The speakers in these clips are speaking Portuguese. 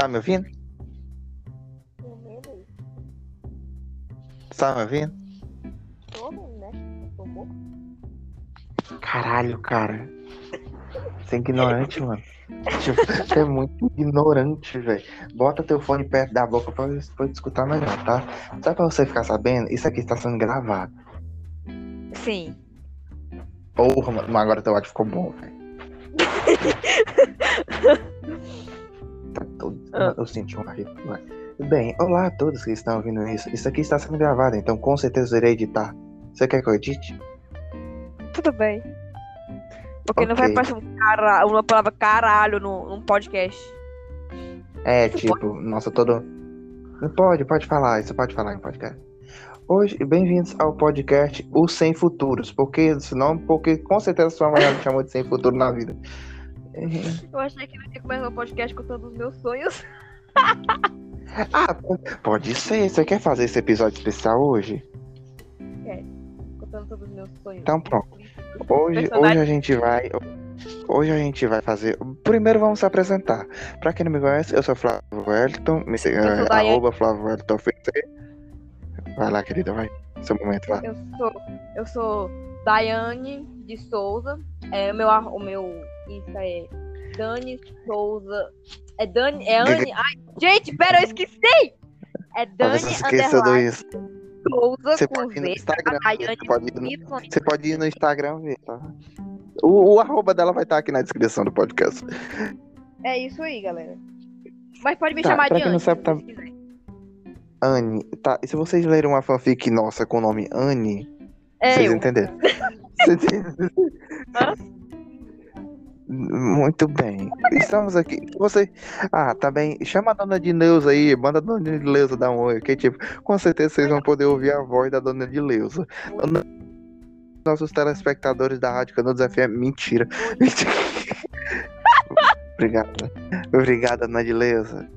Tá me ouvindo? Tá me ouvindo? tô né? Tô. Caralho, cara. Você é ignorante, mano. Tipo, Você é muito ignorante, velho. Bota teu fone perto da boca pra, te escutar melhor, tá? Só pra você ficar sabendo, isso aqui está sendo gravado. Sim. Porra, mano, mas agora teu áudio ficou bom, velho. Ah. Eu senti um arrepio. Bem, olá a todos que estão ouvindo isso. Isso aqui está sendo gravado, então com certeza eu irei editar. Você quer que eu edite? Tudo bem. Porque não vai passar um cara, uma palavra caralho no, num podcast. É, Isso tipo, nossa, todo. Não pode, pode falar, isso pode falar em podcast. Hoje, bem-vindos ao podcast O Sem Futuros. Porque, senão, porque com certeza sua mãe me chamou de Sem Futuro na vida. É, Eu achei que eu ia começar o podcast contando os meus sonhos. Ah, pode- ser. Você quer fazer esse episódio especial hoje? Contando todos os meus sonhos. Então, pronto. Hoje, hoje a gente vai. Hoje a gente vai fazer. Primeiro vamos se apresentar. Pra quem não me conhece, eu sou Flávio Wellington. Me siga, sou é, arroba Flávio Wellington. Vai lá, querida, vai. Seu momento lá. Eu sou, eu sou Daiane de Souza. É, o, meu, o meu Insta é Dani Souza. É Dani. É Anne. Ai, gente, pera, eu esqueci! É Dani você esqueça do underline isso. Souza Você pode ir no. Instagram. Você pode ir no, você pode ir no Instagram ver, tá? O, o arroba dela vai estar aqui na descrição do podcast. É isso aí, galera. Mas pode me Tá, chamar de quem não Anne, sabe, tá-. Anne, tá? E se vocês leram uma fanfic nossa com o nome Anne, É vocês eu. entenderam? Hã? Muito bem. Estamos aqui. Você. Ah, tá bem. Chama a dona de Neuza aí. Manda a dona de Neuza dar um oi. Que tipo, com certeza vocês vão poder ouvir a voz da dona de Neuza. Dona- Nossos telespectadores da Rádio Canudos FM. Mentira. Obrigado. Obrigado, dona de Neuza.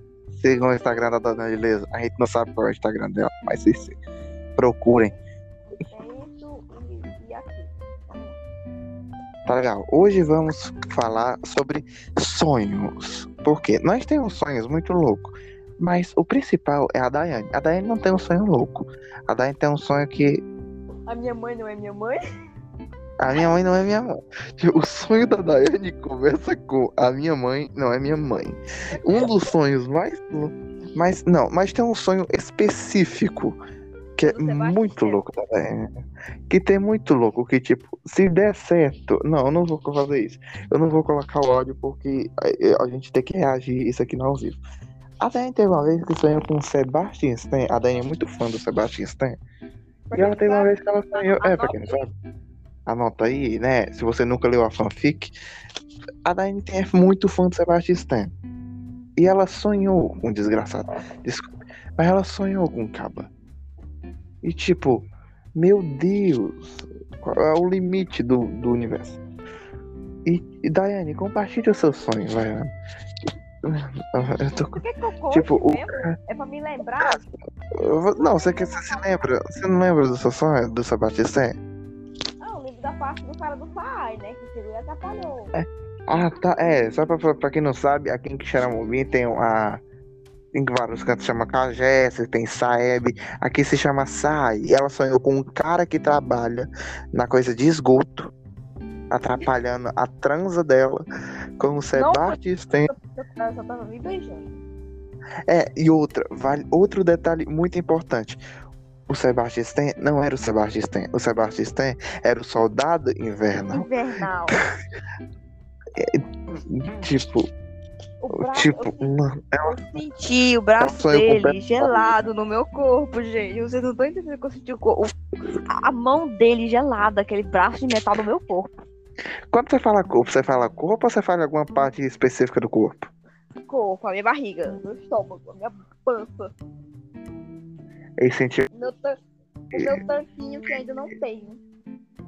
Sigam o Instagram da dona de Neuza. A gente não sabe qual é o Instagram dela, mas vocês procurem. Tá legal. Hoje vamos falar sobre sonhos. Porque nós temos sonhos muito loucos. Mas o principal é a Daiane. A Daiane não tem um sonho louco. A Daiane tem um sonho que A minha mãe não é minha mãe? a minha mãe não é minha mãe. O sonho da Daiane começa com a minha mãe não é minha mãe. Um dos sonhos mais. Mas não, mas tem um sonho específico que é muito louco da Daiane. Que tem muito louco, que tipo, se der certo. Não, eu não vou fazer isso. Eu não vou colocar o áudio porque a, a gente tem que reagir isso aqui no ao vivo. A Daiane teve uma vez que sonhou com o Sebastian Stan. A Daiane é muito fã do Sebastian Stan. E ela teve uma vez que ela sonhou. É, pra quem não sabe. Anota aí, né? Se você nunca leu a fanfic, a tem- é muito fã do Sebastian Stan. E ela sonhou com o desgraçado. Desculpa. Mas ela sonhou com o Caba. E tipo, meu Deus, qual é o limite do, do universo? E, e Daiane, compartilhe o seu sonho, vai. Ana. Eu tô Por que que eu conto Tipo, o? É pra me lembrar? Não, você, que- você se lembra? Você não lembra do seu sonho, do Sebastian Stan? Ah, eu lembro da parte do cara do pai, né? Que ele atrapalhou. Ah, tá. É, só pra, pra, pra quem não sabe, aqui em Quixeramobim tem a. Em vários cantos chama Cagesse, tem Saeb. Aqui se chama Sai. E ela sonhou com um cara que trabalha na coisa de esgoto, atrapalhando a transa dela com o. Eu eu só tava me beijando. É, e outra, vale, outro detalhe muito importante. O Sebastian Stan não era o Sebastian Stan. O Sebastian Stan era o soldado invernal. Invernal. Tipo, O braço, tipo, eu, mano, ela eu senti o braço dele gelado no meu corpo, gente. Vocês não estão entendendo que eu senti o corpo. A mão dele gelada, aquele braço de metal no meu corpo. Quando você fala corpo, você fala corpo ou você fala alguma parte específica do corpo? Corpo, a minha barriga, meu estômago, a minha pança. Ele sentiu O meu, o meu tanquinho que ainda não tenho.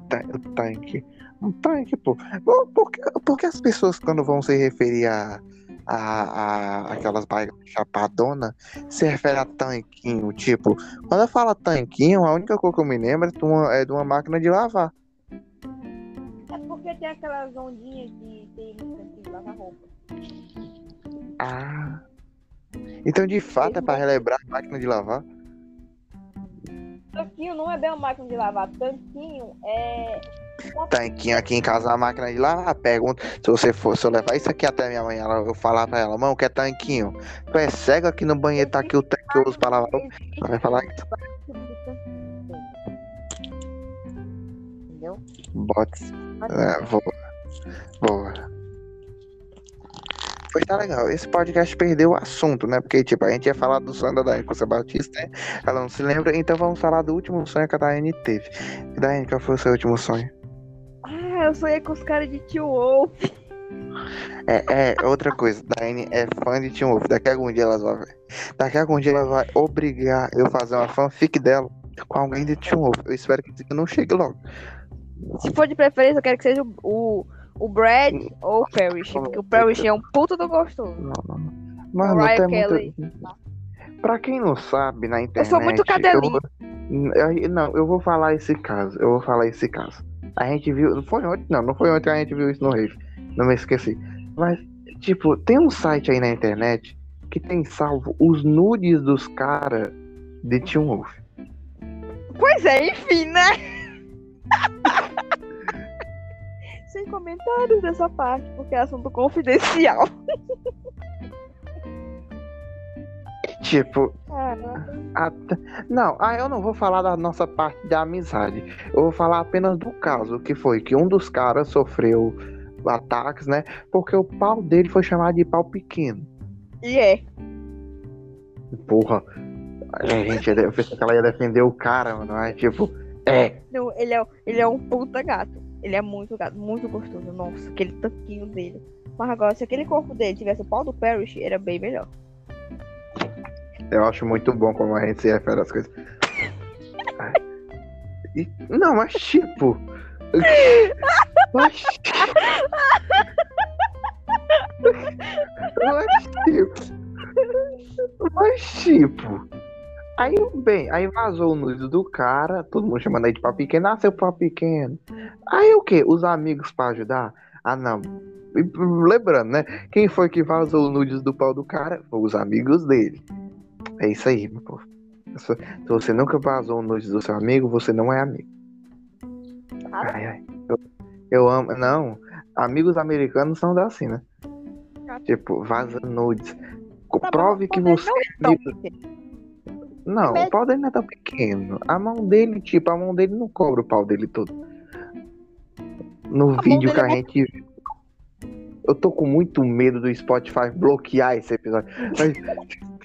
ta- o tanque. Um tanque, pô. Pô, Por que, por que as pessoas, quando vão se referir a, a, a aquelas baigas chapadona, se refere a tanquinho? Tipo, quando eu falo tanquinho, a única coisa que eu me lembro é de uma, é de uma máquina de lavar. É porque tem aquelas ondinhas que tem no tanquinho de lavar roupa. Ah. Então, de fato, é pra relembrar a máquina de lavar. Tanquinho não é bem uma máquina de lavar. Tanquinho é. Tanquinho aqui em casa, a máquina de lavar. Pergunta se você for, se eu levar isso aqui até minha mãe, ela, eu falar pra ela, mãe, quer tanquinho? Tu é cego aqui no banheiro, tá aqui o tanque que eu uso pra lavar. Ela vai falar isso. Entendeu? Bots. É, vou. Vou. Pois tá legal. Esse podcast perdeu o assunto, né? Porque, tipo, a gente ia falar do sonho da Daiane com o Batista, né? Ela não se lembra, então vamos falar do último sonho que a Daiane teve. E Daiane, qual foi o seu último sonho? Eu sonhei com os caras de Tio Wolf. É, é, outra coisa, Daiane é fã de Teen Wolf. Daqui a algum dia ela vai. Daqui a algum dia ela vai obrigar eu a fazer uma fanfic dela com alguém de Teen Wolf. Eu espero que não chegue logo. Se for de preferência, eu quero que seja o, o, o Brad ou o Parrish. Porque o Parrish é um puta do gostoso. Não, não, não. Mano, Carey. muito. Pra quem não sabe, na internet. sou muito cadelinha. eu- eu- não, eu vou falar esse caso. Eu vou falar esse caso. A gente viu. Não foi ontem, não. Não foi ontem que a gente viu isso no Rave. Não me esqueci. Mas, tipo, tem um site aí na internet que tem salvo os nudes dos caras de Teen Wolf. Pois é, enfim, né? Sem comentários dessa parte, porque é assunto confidencial. Tipo, Ah, Até- Não, ah, eu não vou falar da nossa parte da amizade. Eu vou falar apenas do caso, que foi que um dos caras sofreu ataques, né? Porque o pau dele foi chamado de pau pequeno. e é. Porra, a gente ia- eu pensei que ela ia defender o cara, mano. Mas, tipo, é. Não, ele é, ele é um puta gato. Ele é muito gato, muito gostoso. Nossa, aquele tanquinho dele. Mas agora, se aquele corpo dele tivesse o pau do Parrish, era bem melhor. Eu acho muito bom como a gente se refere às coisas. E- não, mas tipo. Mas, mas tipo. Mas tipo. Aí, bem, aí vazou o nude do cara, todo mundo chamando aí de pau pequeno, ah, seu pau pequeno. Aí o que? Os amigos pra ajudar? Ah, não. Lembrando, né? Quem foi que vazou o nudes do pau do cara? Foi os amigos dele. É isso aí, meu povo. Se você nunca vazou nudes do seu amigo, você não é amigo. Ai, ai. Eu, eu amo. Não, amigos americanos são assim, né? Tipo, vaza nudes. Tá, Prove que você. não é. Não, o pau dele não é tão pequeno. A mão dele, tipo, a mão dele não cobra o pau dele todo. No mão vídeo que a é gente viu. Eu tô com muito medo do Spotify bloquear esse episódio. Mas-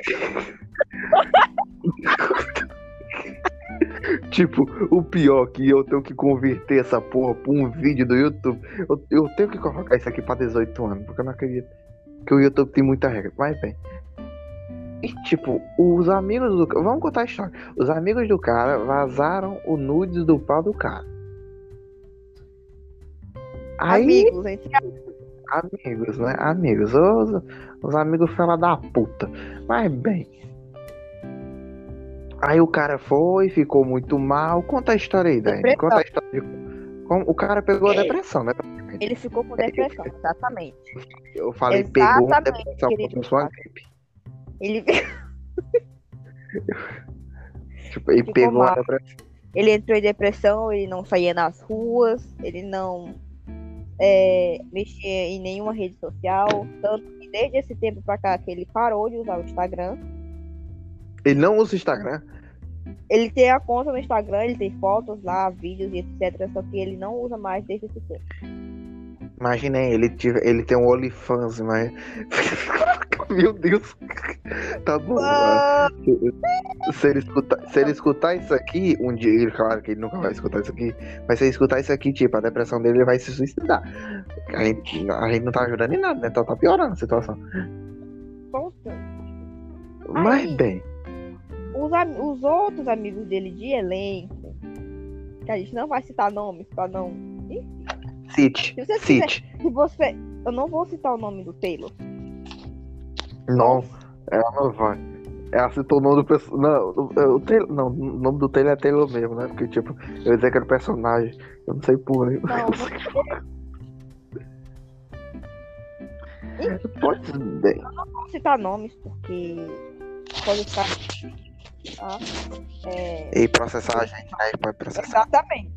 tipo, o pior que eu tenho que converter essa porra pra um vídeo do YouTube. Eu, eu tenho que colocar isso aqui pra 18 anos, porque eu não acredito que o YouTube tem muita regra. Mas bem. E tipo, os amigos do. Vamos contar a história. Os amigos do cara vazaram o nudes do pau do cara. Aí, Amigos, gente. Amigos, né? Amigos. Os, os amigos fala da puta. Mas bem. Aí o cara foi, ficou muito mal. Conta a história aí, Dani. Conta a história de como o cara pegou a depressão, né? Ele ficou com depressão, exatamente. Eu falei, pegou a Exatamente, depressão como sua gripe. Ele, Tipo, ele pegou mal. depressão. ele entrou em depressão, ele não saía nas ruas, ele não é, mexia em nenhuma rede social. Tanto que desde esse tempo pra cá que ele parou de usar o Instagram. Ele não usa o Instagram. Ele tem a conta no Instagram, ele tem fotos lá, vídeos e etc. Só que ele não usa mais desde esse tempo. Imaginei, ele, ele tem um OnlyFans, mas. Meu Deus. Tá bom. Ah, Se ele, escutar, se ele escutar isso aqui, um dia, ele, claro que ele nunca vai escutar isso aqui, mas se ele escutar isso aqui, tipo, a depressão dele ele vai se suicidar. A gente, a gente não tá ajudando em nada, né? Então tá piorando a situação. conta. Mas Aí. bem, Os, os outros amigos dele de elenco, que a gente não vai citar nomes pra não. Cite, Se você cite. Se você. Eu não vou citar o nome do Taylor. Não, ela não vai. Ela citou o nome do personagem. Não, o, Taylor, não, o nome do Taylor é Taylor mesmo, né? Porque, tipo, eu ia dizer que era personagem. Eu não sei por aí. Não, você Pois bem. citar nomes, porque pode ficar. Tá? É, E processar a gente, aí pode processar. exatamente.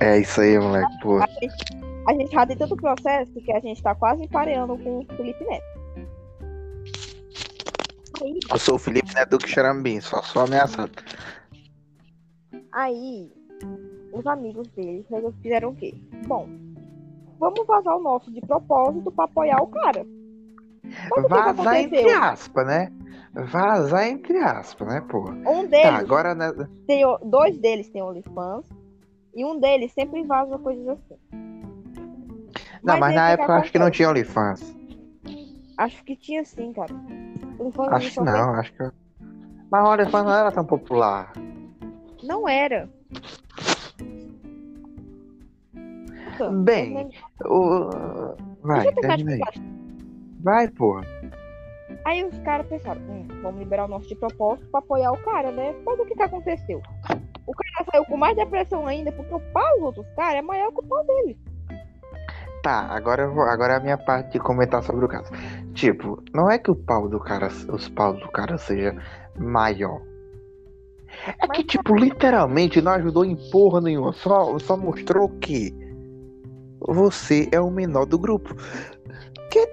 É isso aí, moleque, pô. A gente, a gente já tem tanto processo que a gente tá quase pareando com o Felipe Neto. Aí, Eu sou o Felipe Neto Duque Xarambim, só sou ameaçado. aí, os amigos dele fizeram o quê? Bom, vamos vazar o nosso de propósito pra apoiar o cara. Mas Vazar entre aspas, né? Vazar entre aspas, né, pô? Um deles, Tá, agora, né? tem, o- dois deles têm OnlyFans e um deles sempre vaza coisas assim. Não, mas aí, na época eu acho que não tinha OnlyFans. Acho que tinha sim, cara. OnlyFans Acho que não, acho que. Mas o OnlyFans não era tão popular. Não era. Puta, Bem, O... Vai, termina aí. Vai, pô. Aí os caras pensaram, hum, vamos liberar o nosso de propósito pra apoiar o cara, né? Mas o que que aconteceu? O cara saiu com mais depressão ainda, porque o pau dos outros caras é maior que o pau dele. Tá, agora, eu vou, agora é a minha parte de comentar sobre o caso. Tipo, não é que o pau do cara, os paus do cara seja maior. É que, tipo, literalmente não ajudou em porra nenhuma. Só, só mostrou que você é o menor do grupo. Que,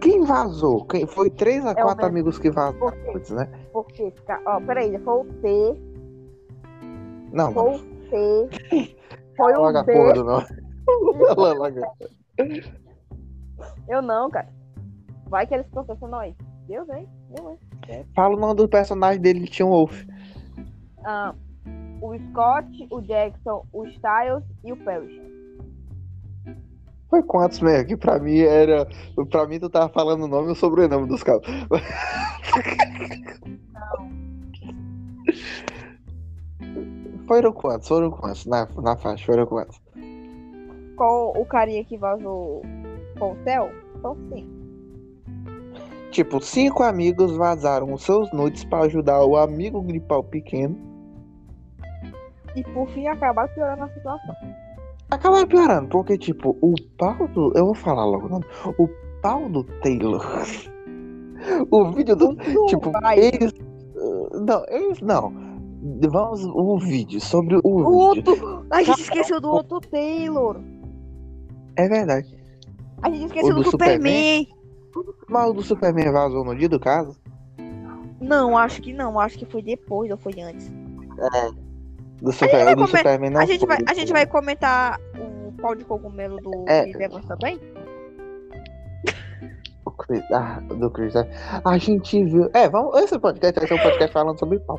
quem vazou? Quem, foi três a É quatro amigos que vazaram, né? Porque, ó, peraí, foi o T, Não, foi mano. C, foi o Logo a B. porra do nome. Eu não, cara. Vai que eles processam nós. Deus, hein? Deus, hein? Fala o nome do personagem dele um Wolf. Ah, o Scott, o Jackson, o Styles e o Parrish. Foi quantos mesmo? Que pra mim era. Pra mim tu tava falando o nome e o sobrenome dos caras. Foram quantos? Foram quantos? Na, na faixa, foram quantos? Com o carinha que vazou com o céu? São cinco. Tipo, cinco amigos vazaram os seus nudes pra ajudar o amigo gripal pequeno. E por fim acabar piorando a situação. Acabaram piorando, porque, tipo, o pau do. Eu vou falar logo o nome. O pau do Taylor. o vídeo do. Tudo Tipo, vai. eles. Não, eles não. Vamos o vídeo sobre o O vídeo. A gente esqueceu do outro Taylor. É verdade. A gente esqueceu do, do Superman. Mas o do Superman vazou no dia do caso? Não, acho que não. Acho que foi depois ou foi antes. Do, Super, vai do Superman não a, gente foi. vai, a gente vai comentar o pau de cogumelo do É. Chris Evans também? O Chris- ah, do Chris. A gente viu. É, vamos. Esse podcast vai ser um podcast falando sobre pau.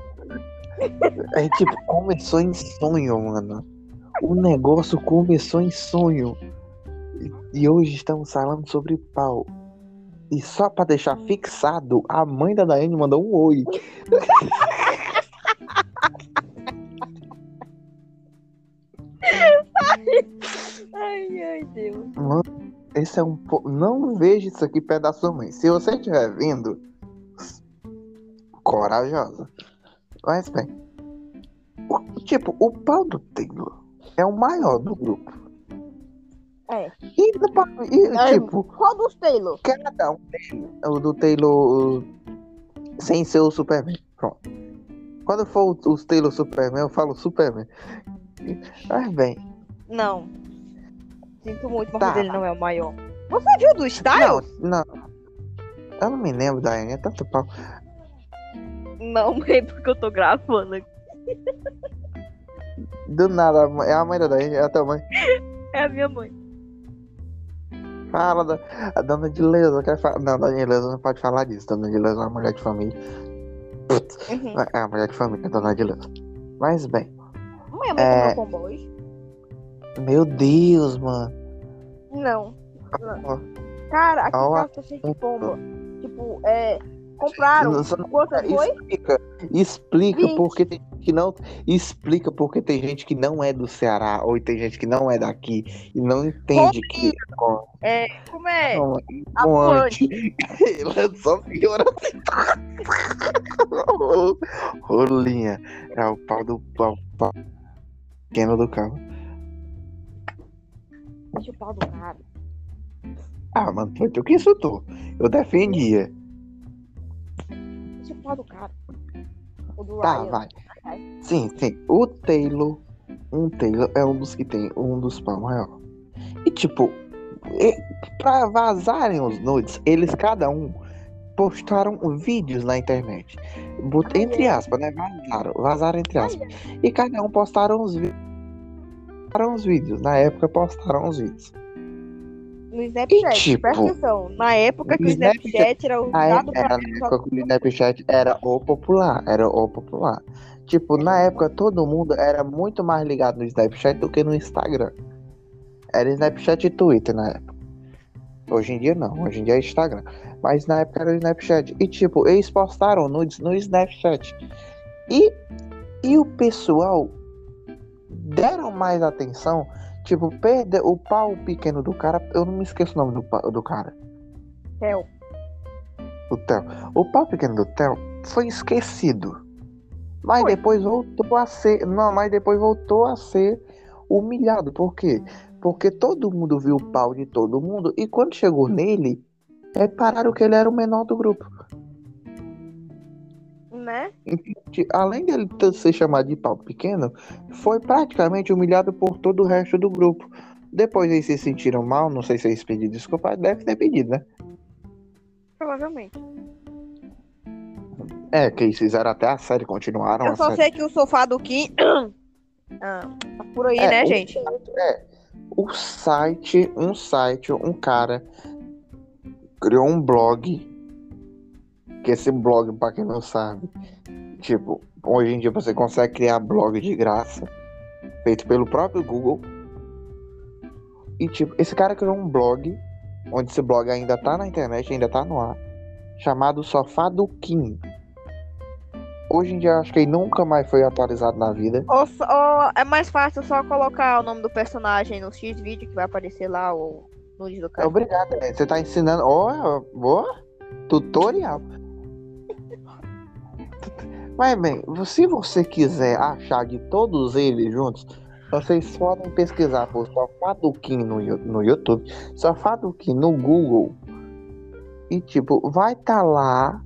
É tipo, começou em sonho, mano. O negócio começou em sonho. E- hoje estamos falando sobre pau. E só pra deixar fixado, a mãe da Daiane mandou um oi. Ai, ai, Deus. Mano, esse é um po... Não veja isso aqui perto da sua mãe. Se você estiver vindo, corajosa. Mas bem. o- tipo, o pau do Taylor é o maior do grupo. É. E, e, É. tipo, Qual dos Taylor? cada um dele, o do Taylor sem ser o Superman. Pronto. Quando for os Taylor Superman, eu falo Superman. Mas bem. Não. Sinto muito, mas Tá. o dele não é o maior. Você viu do Styles? Não, não. Eu não me lembro da Anne, é tanto pau. Não, é porque eu tô gravando aqui. Do nada, a mãe- é a mãe da Daiane, é a tua mãe. É a minha mãe. Fala da a dona de Leza, quer falar. Não, dona de não pode falar disso. Dona de Leza é uma mulher de família. Putz, Uhum. é uma mulher de família, dona de Leza. Mas bem, Mãe, a mãe É. comprou comboios? meu Deus, mano. Não. Ó, Cara, aqui casa tá cheio de pomba. Tipo, é. Compraram. Não, foi? Explica, explica porque tem gente que não. Explica porque tem gente que não é do Ceará, ou tem gente que não é daqui e não entende que. É. Como é? não, A não, Punch. Ela só piora. Rolinha. É o pau do pau, pau pequeno do carro. Deixa o pau do cara. Ah, mano, foi tu que insultou. Eu defendia. Deixa eu falar do cara. O do Tá, Ryan. vai. Sim, sim. O Taylor. Um Taylor é um dos que tem um dos pau maior. E tipo, e, pra vazarem os nudes, eles cada um postaram vídeos na internet. Ai, entre é. aspas, né? Vazaram. Vazaram entre aspas. E cada um postaram os vídeos. Postaram os vídeos. Na época postaram os vídeos. No Snapchat, tipo, presta atenção. Na época que o Snapchat era Na usado era pra. na época que o Snapchat era o popular, era o popular. Tipo, na época todo mundo era muito mais ligado no Snapchat do que no Instagram. Era Snapchat e Twitter na época. Hoje em dia não, hoje em dia é Instagram. Mas na época era o Snapchat. E tipo, eles postaram nudes no Snapchat. E, e o pessoal deram mais atenção. Tipo, perder o pau pequeno do cara. Eu não me esqueço o nome do, do cara. Theo. o Theo. O pau pequeno do Theo foi esquecido. Mas Foi. depois voltou a ser. Não, mas depois voltou a ser humilhado. Por quê? Porque todo mundo viu o pau de todo mundo. E quando chegou nele, repararam que ele era o menor do grupo. Né? Além dele ter- ser chamado de pau pequeno, foi praticamente humilhado por todo o resto do grupo. Depois eles se sentiram mal, não sei se eles pediram desculpa, deve ter pedido, né? Provavelmente. É, que eles fizeram até a série, continuaram Eu só série. sei que o sofá do Kim. ah, tá por aí, É, né, o- gente? É, o site, um site, um cara criou um blog. Que esse blog, pra quem não sabe, tipo, hoje em dia você consegue criar blog de graça, feito pelo próprio Google. E tipo, esse cara criou um blog, onde esse blog ainda tá na internet, ainda tá no ar, chamado Sofá do Kim. Hoje em dia eu acho que ele nunca mais foi atualizado na vida. Ou, ou é mais fácil só colocar o nome do personagem no X vídeo que vai aparecer lá o nude do cara. Obrigado, né? Você tá ensinando. Ó, ó, tutorial. Mas bem, se você quiser achar de todos eles juntos, vocês podem pesquisar por Sofá do Kim no, no YouTube, Sofá do Kim no Google. E tipo, vai estar lá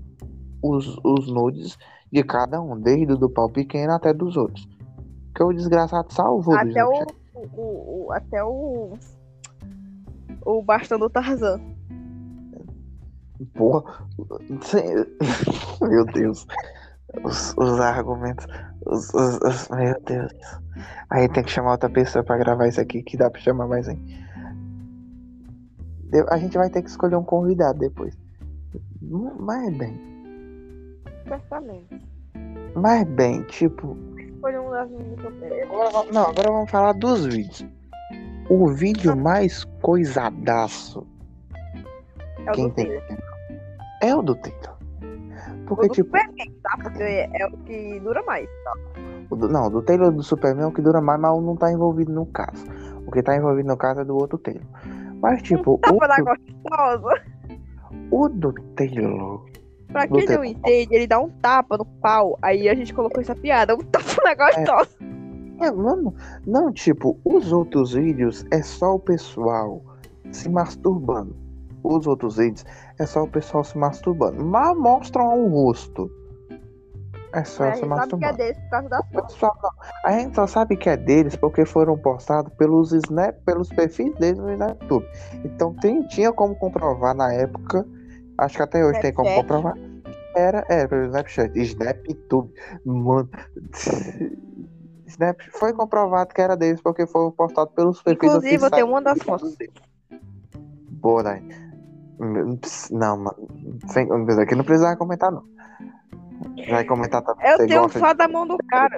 os, os nudes de cada um, desde do pau pequeno até dos outros. Que o desgraçado salvou do Até o, o, o- Até o. O bastão do Tarzan. Porra. Meu Deus. Os, os argumentos. Os, os- os- Meu Deus. Aí tem que chamar outra pessoa pra gravar isso aqui, que dá pra chamar mais. De- A gente vai ter que escolher um convidado depois. Hum, Mas bem. Certamente. Mas bem, tipo. Foi um das minhas que eu peguei. Agora, vamos- não, agora vamos falar dos vídeos. O vídeo mais coisadaço. É o Quem do tem Taylor. é o do Taylor. Porque, O do tipo, Superman, tá? Porque é o que dura mais. O do- não, do Taylor do Superman é o que dura mais, mas não tá envolvido no caso. O que tá envolvido no caso é do outro Taylor. Mas, tipo, Tá o, do, gostosa. o do Taylor. Pra quem não entende, ele dá um tapa no pau. Aí a gente colocou essa piada. Um tapa na gostosa. É, mano, não, tipo, os outros vídeos é só o pessoal se masturbando. Os outros vídeos é só o pessoal se masturbando. Mas mostram o rosto. É só a se gente sabe que é masturbando. desse por causa das não. A gente só sabe que é deles porque foram postados pelos snap, pelos perfis deles no YouTube. Então tem, tinha como comprovar na época. Acho que até hoje tem como Snapchat. comprovar. Era, é, pelo Snapchat. SnapTube. Mano. Snap, foi comprovado que era deles porque foram postados pelos perfis Inclusive, eu tenho uma das fotos. deles. Boa, Dai. Não, mano. Sem, aqui não precisava comentar, não. Vai comentar também. Eu tenho gosta de- foto da mão do cara.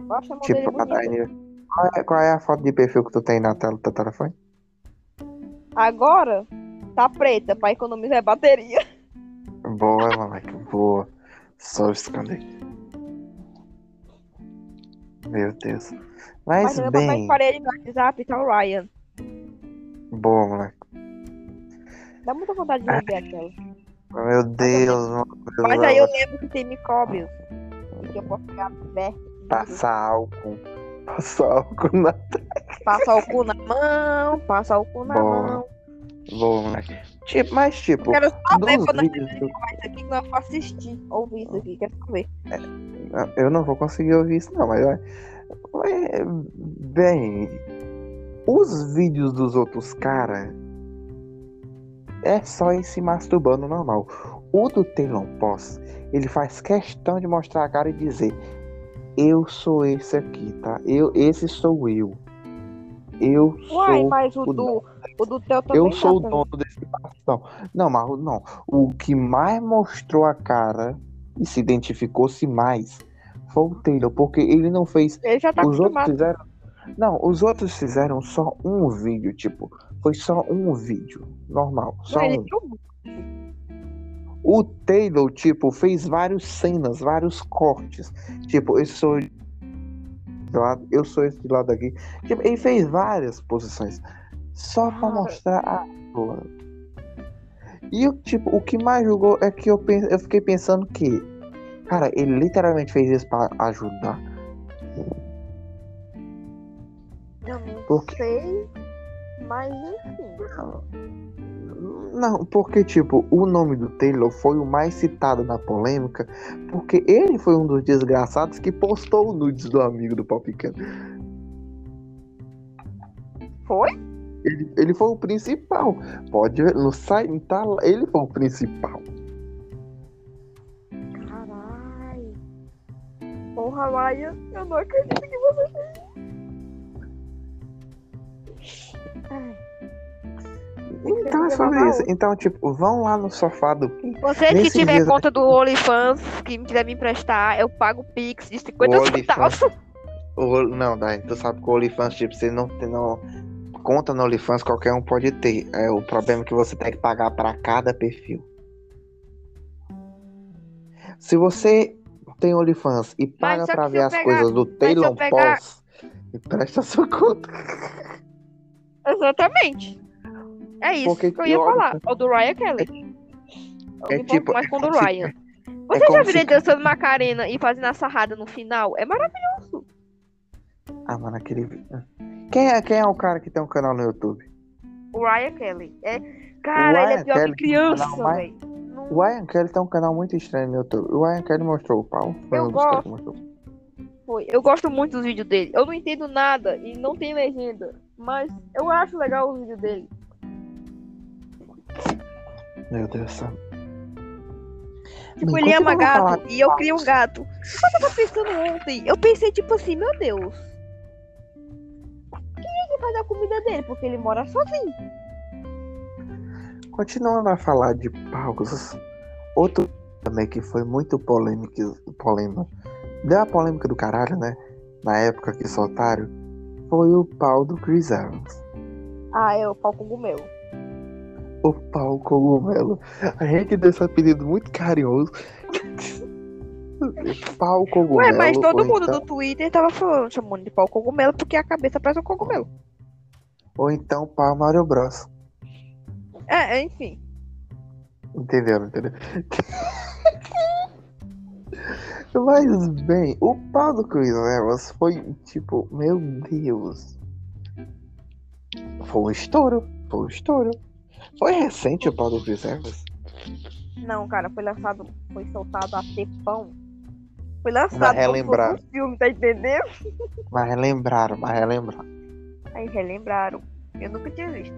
Mão dele Tipo. Daiane. Qual é, qual é a foto de perfil que tu tem na tela do teu telefone? Agora, tá preta pra economizar bateria. Boa, moleque, boa. Só esconder. Meu Deus. Mas Mas bem, parede no WhatsApp tá o Ryan. boa, moleque. Dá muita vontade de ver aquela. Meu Deus, mano. Mas aí eu lembro que tem micróbios. E que eu posso pegar perto. Passar álcool. Passar álcool na. Passa o cu na mão, passa o cu na Boa. mão. Vou, moleque. Tipo, mas tipo, Quero só ver quando vídeos gravar isso aqui que eu assistir, ouvir isso aqui, quero só ver. Eu não vou conseguir ouvir isso, não, mas. vai- Bem. Os vídeos dos outros caras. É só ele se masturbando normal. O do Taylor Poss, ele faz questão de mostrar a cara e dizer: Eu sou esse aqui, tá? Eu, esse sou eu. Eu Uai, sou. mas o o do, o do teu também Eu sou o tá, dono desse bastão. Não, mas não. O que mais mostrou a cara e se identificou-se mais foi o Taylor, porque ele não fez. Ele já tá os outros acostumado. fizeram. Não, os outros fizeram só um vídeo, tipo, foi só um vídeo, normal, só um. O Taylor, tipo, fez várias cenas, vários cortes. Tipo, eu sou lado, eu sou esse de lado aqui. Tipo, ele fez várias posições. Só pra Ah. mostrar a aula. E tipo, o que mais julgou é que eu, pen- eu fiquei pensando que, cara, ele literalmente fez isso pra ajudar. Não Porque- sei, mas enfim. Não, porque, tipo, o nome do Taylor foi o mais citado na polêmica, porque ele foi um dos desgraçados que postou o nudes do amigo do pequeno. Foi? Ele, ele foi o principal. Pode ver, no site, tá lá, ele foi o principal. Caralho. Porra, Maia, eu não acredito que você fez. Ai. Então é sobre isso. Então, tipo, vão lá no sofá do Você que tiver dia- conta do OnlyFans, que me quiser me emprestar, eu pago o Pix de 50 O centavos. O, não, Dai, tu sabe que o OnlyFans, tipo, você não tem não, conta no OnlyFans, qualquer um pode ter. É, o problema é que você tem que pagar pra cada perfil. Se você tem OnlyFans e paga se ver as pegar- coisas do Taylor pegar- Poss, empresta sua conta. Exatamente. É isso Porque que eu ia falar. O do Ryan Kelly. Eu é me tipo- mais com o do é tipo- Ryan. Você como já viu se- ele dançando Macarena e fazendo a sarrada no final? É maravilhoso. Ah, mano, aquele. vídeo. Quem é, quem é o cara que tem um canal no YouTube? O Ryan Kelly. É... Cara, ele é pior Kelly que criança, mais- velho. Não- O Ryan Kelly tem um canal muito estranho no YouTube. O Ryan Kelly mostrou o pau. Foi Eu um gosto. mostrou. Foi. Eu gosto muito dos vídeos dele. Eu não entendo nada e não tem legenda. Mas eu acho legal os vídeos dele. Meu Deus do céu. Tipo, Bem, ele ama gato falar e eu crio um gato. Eu tava pensando ontem. Eu pensei, tipo assim, meu Deus. Quem é que faz a comida dele? Porque ele mora sozinho. Continuando a falar de paus, outro também que foi muito polêmico, polêmico, deu a polêmica do caralho, né? Na época que soltaram, foi o pau do Chris Evans. Ah, é o pau cogumelo. O pau cogumelo. A gente deu esse apelido muito carinhoso. pau cogumelo. Ué, mas todo mundo então, no Twitter tava falando, chamando de pau cogumelo, porque a cabeça parece um cogumelo. Ou então pau Mario Bros. É, enfim. Entendeu? Entendeu? Mas bem, o pau do Chris Evans foi tipo, meu Deus. Foi um estouro. Foi um estouro. Foi recente o pau do Chris Evans. Não, cara, foi lançado, foi soltado a tempão. Foi lançado relembrar. um filme, tá entendendo? Mas relembraram, mas relembraram. Aí relembraram. Eu nunca tinha visto.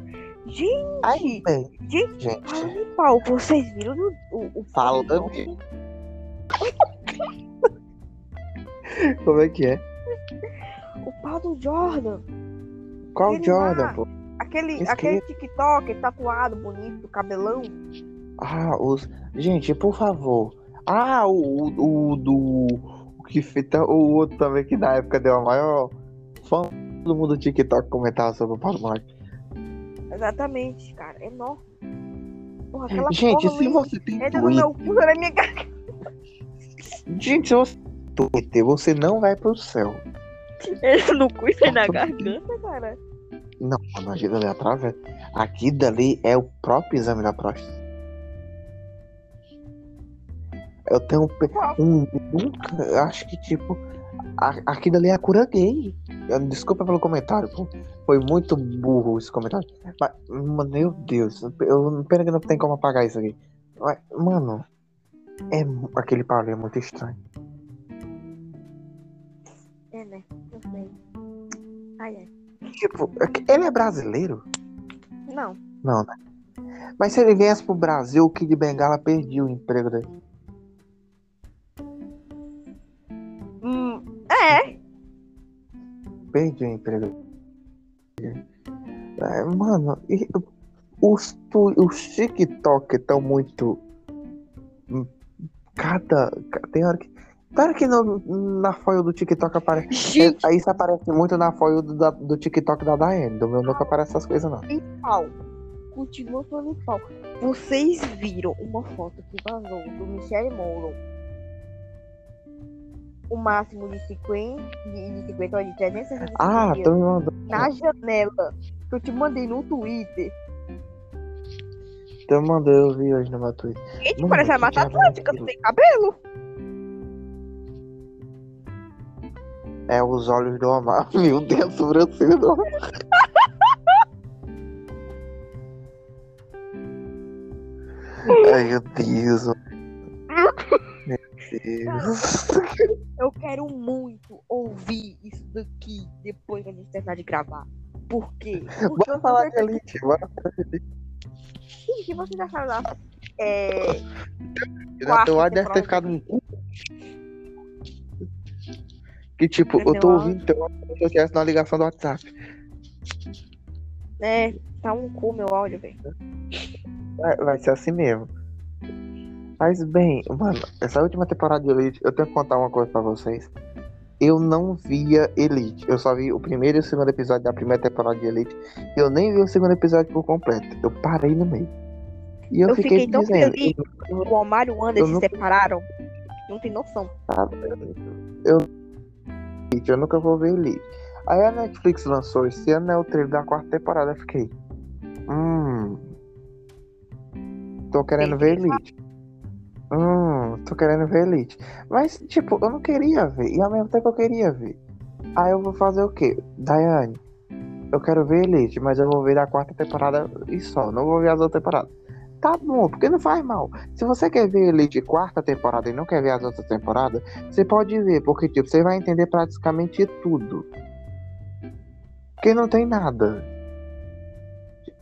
Gente, Aí, bem, gente, gente, pau, vocês viram o, o, o Falando como é que é? O pau do Jordan. Qual Aquele Jordan, lá. pô? Aquele, aquele TikTok tatuado, bonito, cabelão. Ah, os. Gente, por favor. Ah, o, o, o do. O que fez. O outro também que na época deu a maior. Fã do mundo do TikTok comentava sobre o Paulo Moleque. Exatamente, cara. É enorme. Porra, Gente, se Luiz, você tem Entra no meu Twitter. cu, na minha cara. Gente, se você Twitter, você não vai pro céu. Entra no cu e na garganta, cara. Não, mano, aqui dali através. Aqui dali é o próprio exame da próstata. Eu tenho um. Nunca. eu Acho que tipo. Aqui dali é a cura gay. Desculpa pelo comentário, pô. Foi muito burro esse comentário. Mas, meu Deus. Eu, pena que não tem como apagar isso aqui. Mas, mano, é, aquele Paulo é muito estranho. É, né? Eu sei. Ai, ai. Tipo, ele é brasileiro? Não. Não, né? Mas se ele viesse pro Brasil, o Kid Bengala perdia o emprego dele. Hum, é. Perdi o emprego. É, mano, e os, tu- os TikTok estão muito. hum, Cada. ca- Tem hora que. Hora que no- na foil do TikTok aparece. Gente, Aí isso aparece muito na foil do, da- do TikTok da Daiane. Do meu nunca aparece essas coisas, não. pau. Continua falando em pau. Vocês viram uma foto que vazou do Michelle Monroe? O máximo de 50, de, de 50, olha, de 365 Ah, dias tô me mandando. na janela que eu te mandei no Twitter. Eu mandei, eu vi hoje no meu Twitter. Gente, Mano, parece a Mata é Atlântica, não tem cabelo. É os olhos do Omar. Meu Deus, sobrancelha do Omar. Ai, meu Deus. Meu Deus. Eu quero muito ouvir isso daqui depois que a gente terminar de gravar. Por quê? Porque Bora falar de Elite. Bora falar de Elite. certeza que vocês acharam da é, Quarta deve ter temporada. ficado um cu. Que tipo, eu tô ouvindo teu eu estivesse na ligação do WhatsApp. é, tá um cu meu áudio, velho. Vai, vai ser assim mesmo. Mas bem, mano, essa última temporada de Elite, eu tenho que contar uma coisa pra vocês. Eu não via Elite. Eu só vi o primeiro e o segundo episódio da primeira temporada de Elite. Eu nem vi o segundo episódio por completo. Eu parei no meio. E eu, Eu fiquei, fiquei tão dizendo, feliz. O Omar e o Eu Anderson se não- separaram. Não tem noção. eu, eu nunca vou ver Elite. Aí a Netflix lançou esse ano, é o trailer da quarta temporada. Eu fiquei. Hum. Tô querendo ver Elite. Hum, tô querendo ver Elite. Mas, tipo, eu não queria ver. E ao mesmo tempo eu queria ver. Aí eu vou fazer o quê? Daiane, eu quero ver Elite, mas eu vou ver a quarta temporada e só. Não vou ver as outras temporadas. Tá bom, porque não faz mal. Se você quer ver Elite quarta temporada e não quer ver as outras temporadas, você pode ver, porque, tipo, você vai entender praticamente tudo. Porque não tem nada.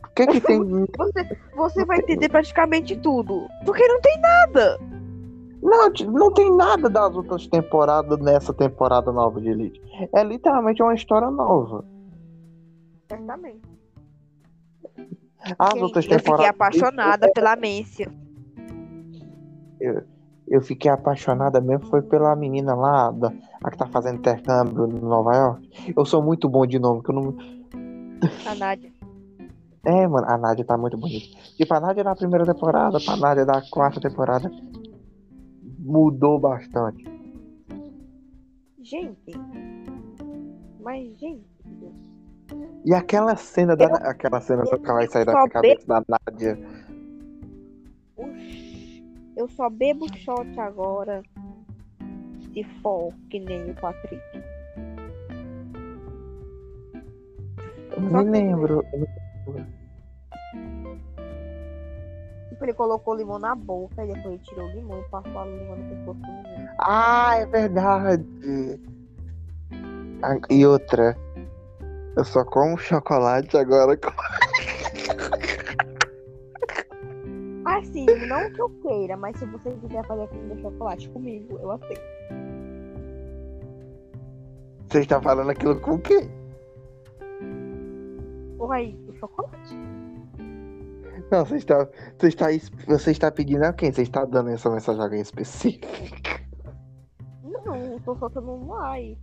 O que que tem Você, você vai entender praticamente tudo. Porque não tem nada. Não, não tem nada das outras temporadas nessa temporada nova de Elite. É literalmente uma história nova. Certamente. As Gente, outras eu fiquei temporadas. apaixonada pela Mência. Eu fiquei apaixonada mesmo, foi pela menina lá, da, a que tá fazendo intercâmbio em Nova York. Eu sou muito bom de nome, que eu não. A Nádia. É, mano, a Nádia tá muito bonita. Tipo, a Nádia na primeira temporada, pra Nádia da quarta temporada, mudou bastante. Gente. Mas, gente. E aquela cena da. Aquela cena eu que ela vai sair da cabeça da Nádia. Oxi, eu só bebo shot agora. Se for que nem o Patrick. Eu me lembro. eu Tipo, ele colocou limão na boca e depois ele tirou o limão e passou a limão no pescoço do menino. Ah, é verdade. Ah, E outra. Eu só como chocolate agora. com- Assim, não que eu queira, mas se você quiser fazer comida de chocolate comigo, eu aceito. Você está falando aquilo com o quê? Aí, o chocolate. Não, você está, você está, es- você está pedindo a quem? Você está dando essa mensagem a alguém específico? Não, eu tô soltando um ai.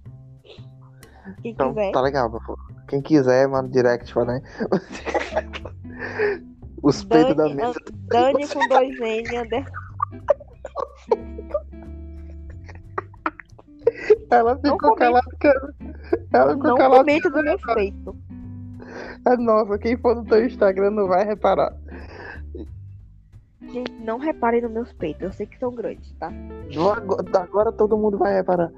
Quem Então, quiser. tá legal, povo. Quem quiser, manda direct pra mim. Os peitos da mesa. an- Dani com dois N, under... Ela ficou calada. Ela ficou não calada. comenta do meu peito. Ah, Nossa, quem for no teu Instagram não vai reparar. Gente, não reparem nos meus peitos. Eu sei que são grandes, tá? Agora, agora todo mundo vai reparar.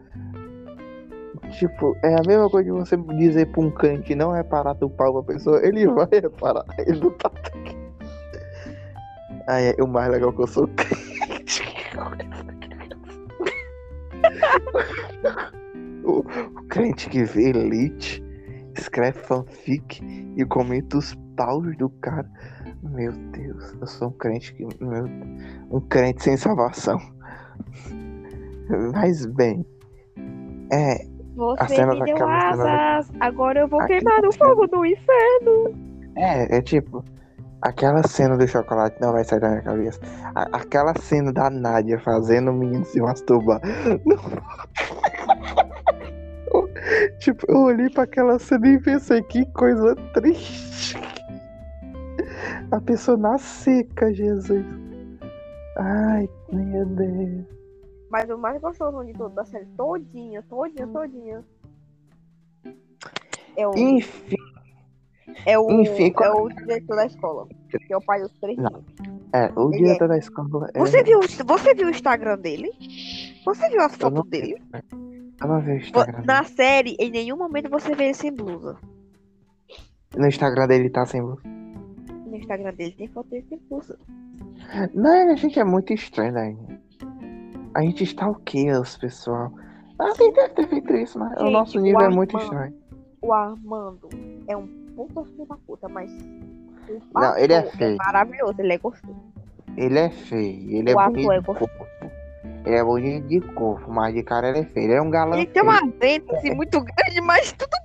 Tipo, é a mesma coisa de você dizer pra um cães que não é parar do pau pra pessoa, ele vai reparar, ele não tá aqui. Aí é o mais legal que eu sou crente. o, o crente que vê elite, escreve fanfic e comenta os paus do cara. Meu Deus, eu sou um crente que. Meu, um crente sem salvação. Mas bem. É. Você me deu asas, agora eu vou Aquela queimar no cena- fogo do inferno. É, é tipo. Aquela cena do chocolate não vai sair da minha cabeça. A- aquela cena da Nádia fazendo o menino se masturbar. Não. tipo, eu olhei pra aquela cena e pensei, que coisa triste. A pessoa na seca, Jesus. Ai, meu Deus. Mas o mais gostoso de tudo da série todinha, todinha, todinha. É o, Enfim, é o, enfim, é o diretor da escola. Que é o pai dos três Não. é, o Ele diretor da escola. É... Você viu, você viu o Instagram dele? Você viu as Eu não fotos dele? Eu não vi o Instagram. Na série, em nenhum momento você vê ele sem blusa. No Instagram dele tá sem luz. No Instagram dele tem foto dele sem blusa. Não, a gente é muito estranho, né? A gente stalkeia os pessoal. Alguém deve ter feito isso, mas o Gente, nosso o nível é muito Armando- estranho. O Armando é um puta filho da puta, mas. o Não, ele é feio. maravilhoso, ele é gostoso. Ele é feio, ele é O ator bonito é. Ele é bonito de corpo, mas de cara ele é feio. Ele é um galã Ele tem feio. uma vênuse muito grande, mas tudo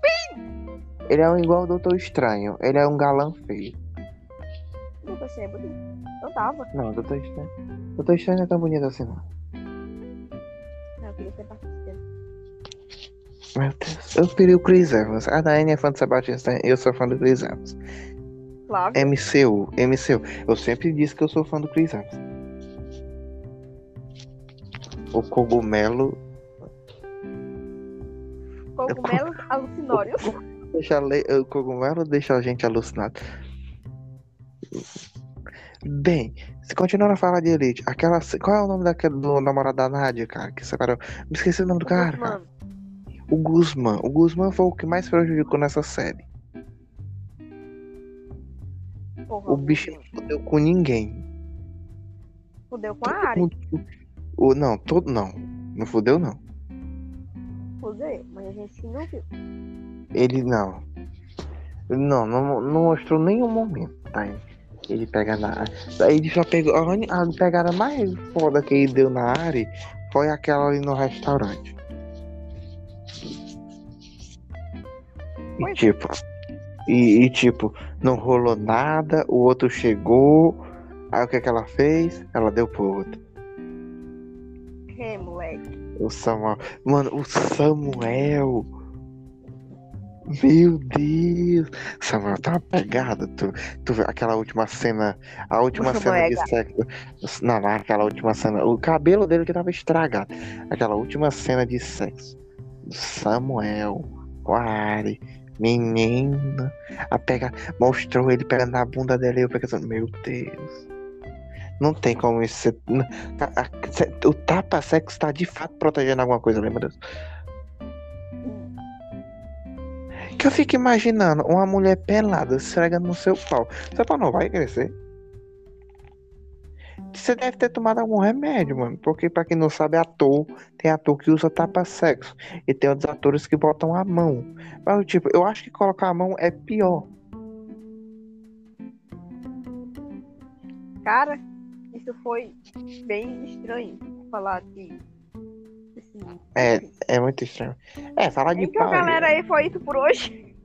Ele é um igual o Doutor Estranho. Ele é um galã feio. bem. Eu achei bonito. Eu tava. Não, o Doutor Estranho. O Doutor Estranho não é tão bonito assim, não. Eu queria ser participativa. Meu Deus. Eu queria o Chris Evans. A Daiane é fã de Sebastian Stan, eu sou fã do Chris Evans. Flávio. MCU, MCU. Eu sempre disse que eu sou fã do Chris Evans. O cogumelo Cogumelos alucinórios. deixa, le- o cogumelo deixa a gente alucinado. Bem, se continuar a falar de Elite, aquela. Qual é o nome daquele, do namorado da Nádia, cara? Que separou. Me esqueci o nome do cara, cara. O Guzman. O Guzman foi o que mais prejudicou nessa série. porra, O bicho não fudeu com ninguém. Fudeu com a Ari. O, não, todo não. Não fudeu, não. Fudeu, mas a gente não viu. Ele não. Não, não, não mostrou nenhum momento, tá? Ele pega na. Daí ele só pegou. A, pegada mais foda que ele deu na área foi aquela ali no restaurante. E é. tipo. E, e, tipo, não rolou nada, o outro chegou. Aí o que, que ela fez? Ela deu pro outro. É, moleque. O Samuel. Mano, o Samuel. Meu Deus. Samuel tá uma pegada. Tu, tu vê aquela última cena. A última cena de sexo. Não, não, aquela última cena. O cabelo dele que tava estragado. Aquela última cena de sexo. Do Samuel. Com a Ari. Menina. A pega, mostrou ele pegando na bunda dela e eu pensando, meu Deus. Não tem como isso ser. se- O tapa-sexo tá de fato protegendo alguma coisa, lembra disso? Que eu fico imaginando uma mulher pelada se esfregando no seu pau. Seu pau não vai crescer. Você deve ter tomado algum remédio, mano. Porque, pra quem não sabe, ator tem ator que usa tapa-sexo. E tem outros atores que botam a mão. Mas, tipo, eu acho que colocar a mão é pior. Cara, isso foi bem estranho. Falar de. É, é muito estranho. É, falar de Então, pau. galera, aí foi isso por hoje.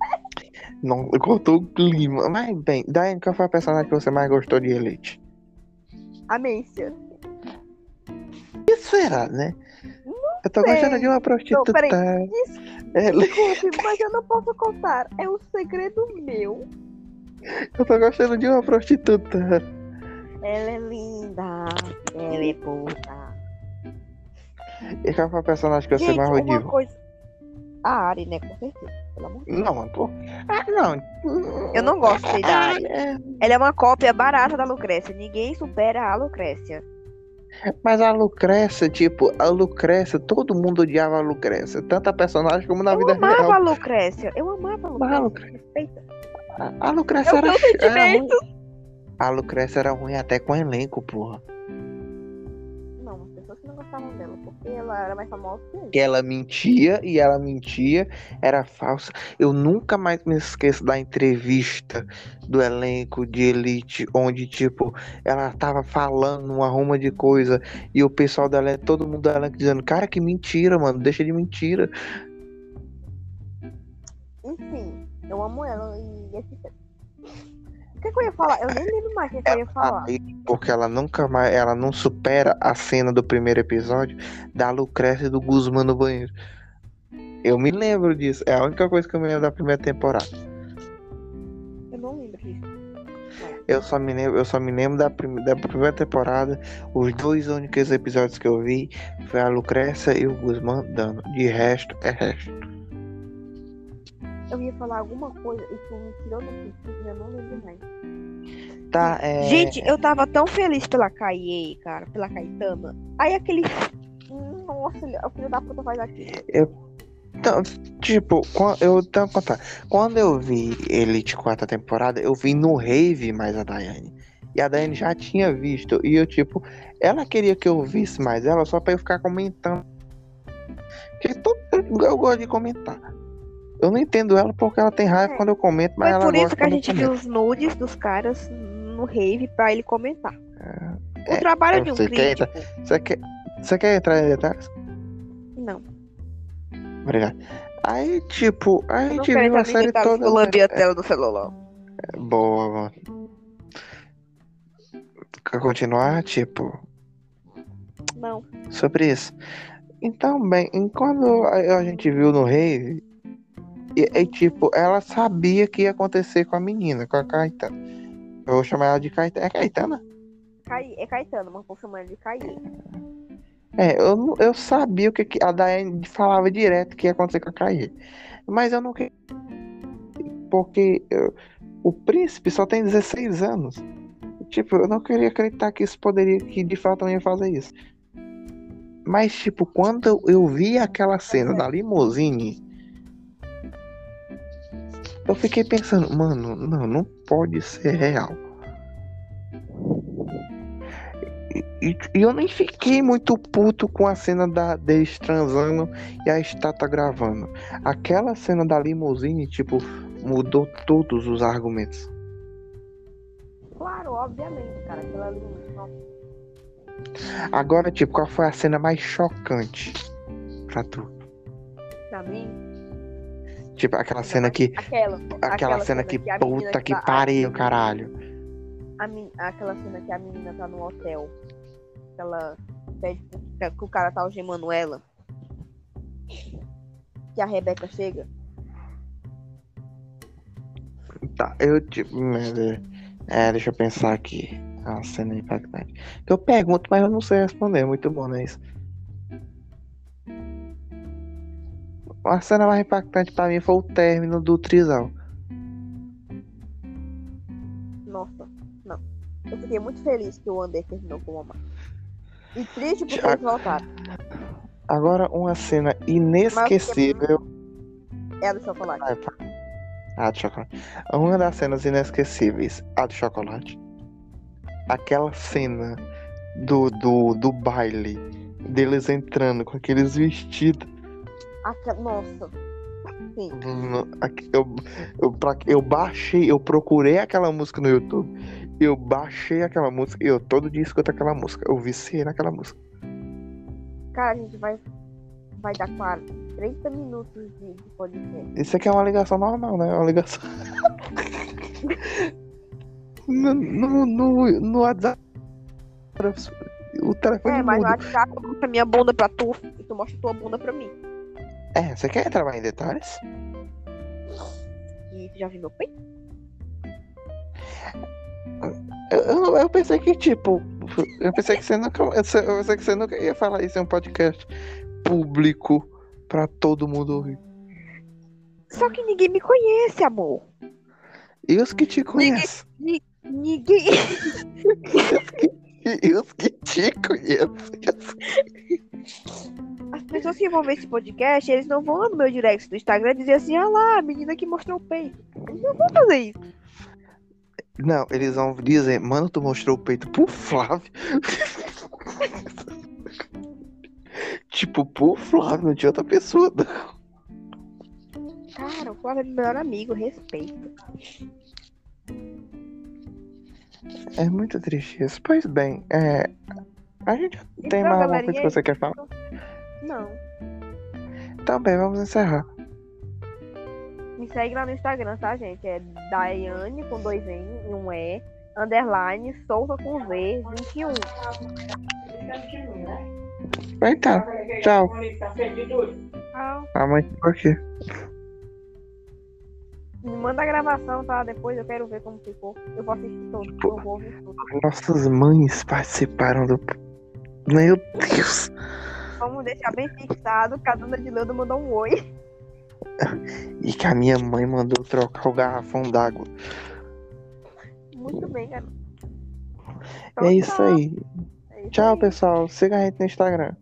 Não, cortou o clima. Mas, bem, Daiane, qual foi a personagem que você mais gostou de Elite? A Mência. Que será, né? eu tô sei. gostando de uma prostituta. peraí. É, Desculpe, mas eu não posso contar. É um segredo meu. eu tô gostando de uma prostituta. Ela é linda. Ela é puta. E qual foi a personagem que você mais odiou? coisa. A Ari, né? Com certeza. Não, mano, pô. Ah, não. Eu não gostei da Ari. É, Ela é uma cópia barata da Lucrécia. Ninguém supera a Lucrécia. Mas a Lucrécia, tipo, a Lucrécia, todo mundo odiava a Lucrécia. Tanto a personagem como na eu vida amava real. a Lucrécia. Eu amava a Mas a Lucrécia. A- A Lucrécia Eu era, era ruim. A Lucrécia era ruim até com elenco, porra. Não, as pessoas que não gostavam dela, ela era mais famosa que ele. Que ela mentia e ela mentia, era falsa. Eu nunca mais me esqueço da entrevista do elenco de Elite, onde, tipo, ela tava falando uma ruma de coisa e o pessoal elenco, todo mundo do elenco dizendo: Cara, que mentira, mano, deixa de mentira. Enfim, eu amo ela e esse O que, que eu ia falar? Eu nem lembro mais o que, que eu ia falar. Aí, porque ela nunca mais, ela não supera a cena do primeiro episódio da Lucrécia e do Guzmán no banheiro. Eu me lembro disso. É a única coisa que eu me lembro da primeira temporada. Eu não lembro disso. Eu só me lembro, eu só me lembro da, prim- da primeira temporada. Os dois únicos episódios que eu vi foi a Lucrécia e o Guzmán dando. De resto, é resto. Eu ia falar alguma coisa e tu me tirou do princípio e eu não lembro mais. Tá, é. Gente, eu tava tão feliz pela Caie, cara, pela Caetana. Aí aquele. Nossa, ele- o filho da puta faz aquilo. Então, tipo, eu tenho que contar. Quando eu vi Elite quarta temporada, eu vi no Rave mais a Daiane. E a Daiane já tinha visto. E eu, tipo, ela queria que eu visse mais ela só pra eu ficar comentando. Porque todo, eu gosto de comentar. Eu não entendo ela porque ela tem raiva É. quando eu comento, mas Foi ela por isso que a gente viu os nudes dos caras no rave pra ele comentar. É, o trabalho de um você quer crítico. Você quer, você quer entrar em detalhes? Não. Obrigado. Aí, tipo, a gente viu a entrar série toda. eu né? lambi a tela do celular. Boa, mano. Quer continuar, tipo, Não. sobre isso? Então, bem, quando a gente viu no Rave, e, e, tipo, ela sabia que ia acontecer com a menina, com a Caetana. Eu vou chamar ela de Caetana. É Caetana? Cai... É Caetano, mas vou chamar ele de Caí. É, eu, eu sabia o que, que a Daiane falava direto que ia acontecer com a Caê. Mas eu não queria. Porque eu- o príncipe só tem 16 anos. Tipo, eu não queria acreditar que isso poderia, que de fato não ia fazer isso. Mas, tipo, quando eu, eu vi aquela cena da limusine, eu fiquei pensando, mano, não, não pode ser real. E, e- eu nem fiquei muito puto com a cena da, deles transando e a estátua gravando. Aquela cena da limusine, tipo, mudou todos os argumentos. Claro, obviamente, cara. Aquela nossa, Agora, tipo, qual foi a cena mais chocante pra tu? Pra mim. Tipo, aquela cena que. Aquela. Aquela, Aquela cena que que a puta que que tá- pariu, caralho. A men- Aquela cena que a menina tá no hotel. Ela pede que o cara tá algemando ela. Que a Rebeca chega. Tá, eu tipo. é, deixa eu pensar aqui. É uma cena impactante. Que eu pergunto, mas eu não sei responder. Muito bom, não é isso? A cena mais impactante pra mim foi o término do trisal. Nossa, não. Eu fiquei muito feliz que o Ander terminou com o Omar. E triste porque Já- eles voltaram. Agora, uma cena inesquecível. É a do chocolate. Ah, tá. A de chocolate. Uma das cenas inesquecíveis, a do chocolate. Aquela cena do, do, do baile, deles entrando com aqueles vestidos. Aque- Nossa. Sim. No- Eu, eu, eu baixei, eu procurei aquela música no YouTube. Eu baixei aquela música e eu todo dia escuto aquela música. Eu viciei naquela música. Cara, a gente vai, vai dar quase 30 minutos de, de podcast. Isso aqui é uma ligação normal, né? É uma ligação. no, no, no, no WhatsApp. O telefone É, mas no muda. WhatsApp eu mostro a minha bunda pra tu e tu mostra tua bunda pra mim. É, você quer entrar mais em detalhes? E já viu meu peito? Eu, eu, eu pensei que, tipo, eu pensei que você nunca. Eu pensei que você nunca ia falar isso em um podcast público pra todo mundo ouvir. Só que ninguém me conhece, amor. E os que te conhecem? Ninguém. E os que te conheço. As pessoas que vão ver esse podcast, eles não vão lá no meu direct do Instagram dizer assim, ah lá, a menina que mostrou o peito. Eles não vão fazer isso. Não, eles vão dizer, mano, tu mostrou o peito pro Flávio. tipo, pro Flávio, não tinha outra pessoa. não. Cara, o Flávio é meu melhor amigo, respeito. É muito triste isso. Pois bem, é. A gente tem Então, mais alguma coisa que você quer falar? Não. Então bem, vamos encerrar. Me segue lá no Instagram, tá, gente? É Daiane com dois N e um E, underline, Souza com Z, 21. Vai tá. Tchau. Ah, A mãe ficou aqui. me manda a gravação, tá? Depois eu quero ver como ficou. Eu vou assistir todo, eu vou ouvir tudo. Nossas mães participaram do. Meu Deus. Vamos deixar bem fixado que a dona de Leuda mandou um oi. E que a minha mãe mandou trocar o garrafão d'água. Muito bem, cara. É isso aí. É isso Tchau, aí. pessoal. Siga a gente no Instagram.